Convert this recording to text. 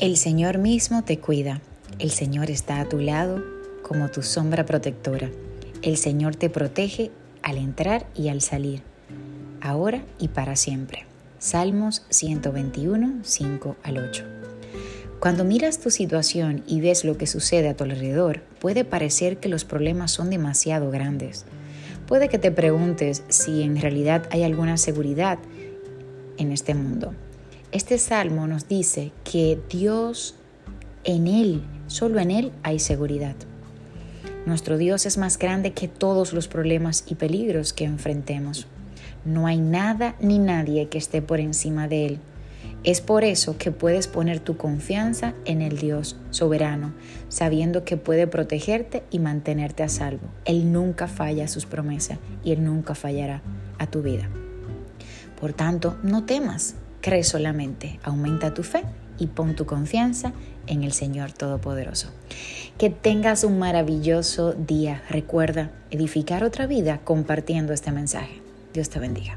El Señor mismo te cuida. El Señor está a tu lado como tu sombra protectora. El Señor te protege al entrar y al salir, ahora y para siempre. Salmos 121, 5 al 8. Cuando miras tu situación y ves lo que sucede a tu alrededor, puede parecer que los problemas son demasiado grandes. Puede que te preguntes si en realidad hay alguna seguridad en este mundo. Este salmo nos dice que Dios en Él, solo en Él hay seguridad. Nuestro Dios es más grande que todos los problemas y peligros que enfrentemos. No hay nada ni nadie que esté por encima de Él. Es por eso que puedes poner tu confianza en el Dios soberano, sabiendo que puede protegerte y mantenerte a salvo. Él nunca falla sus promesas y Él nunca fallará a tu vida. Por tanto, no temas, cree solamente, aumenta tu fe y pon tu confianza en el Señor Todopoderoso. Que tengas un maravilloso día. Recuerda edificar otra vida compartiendo este mensaje. Dios te bendiga.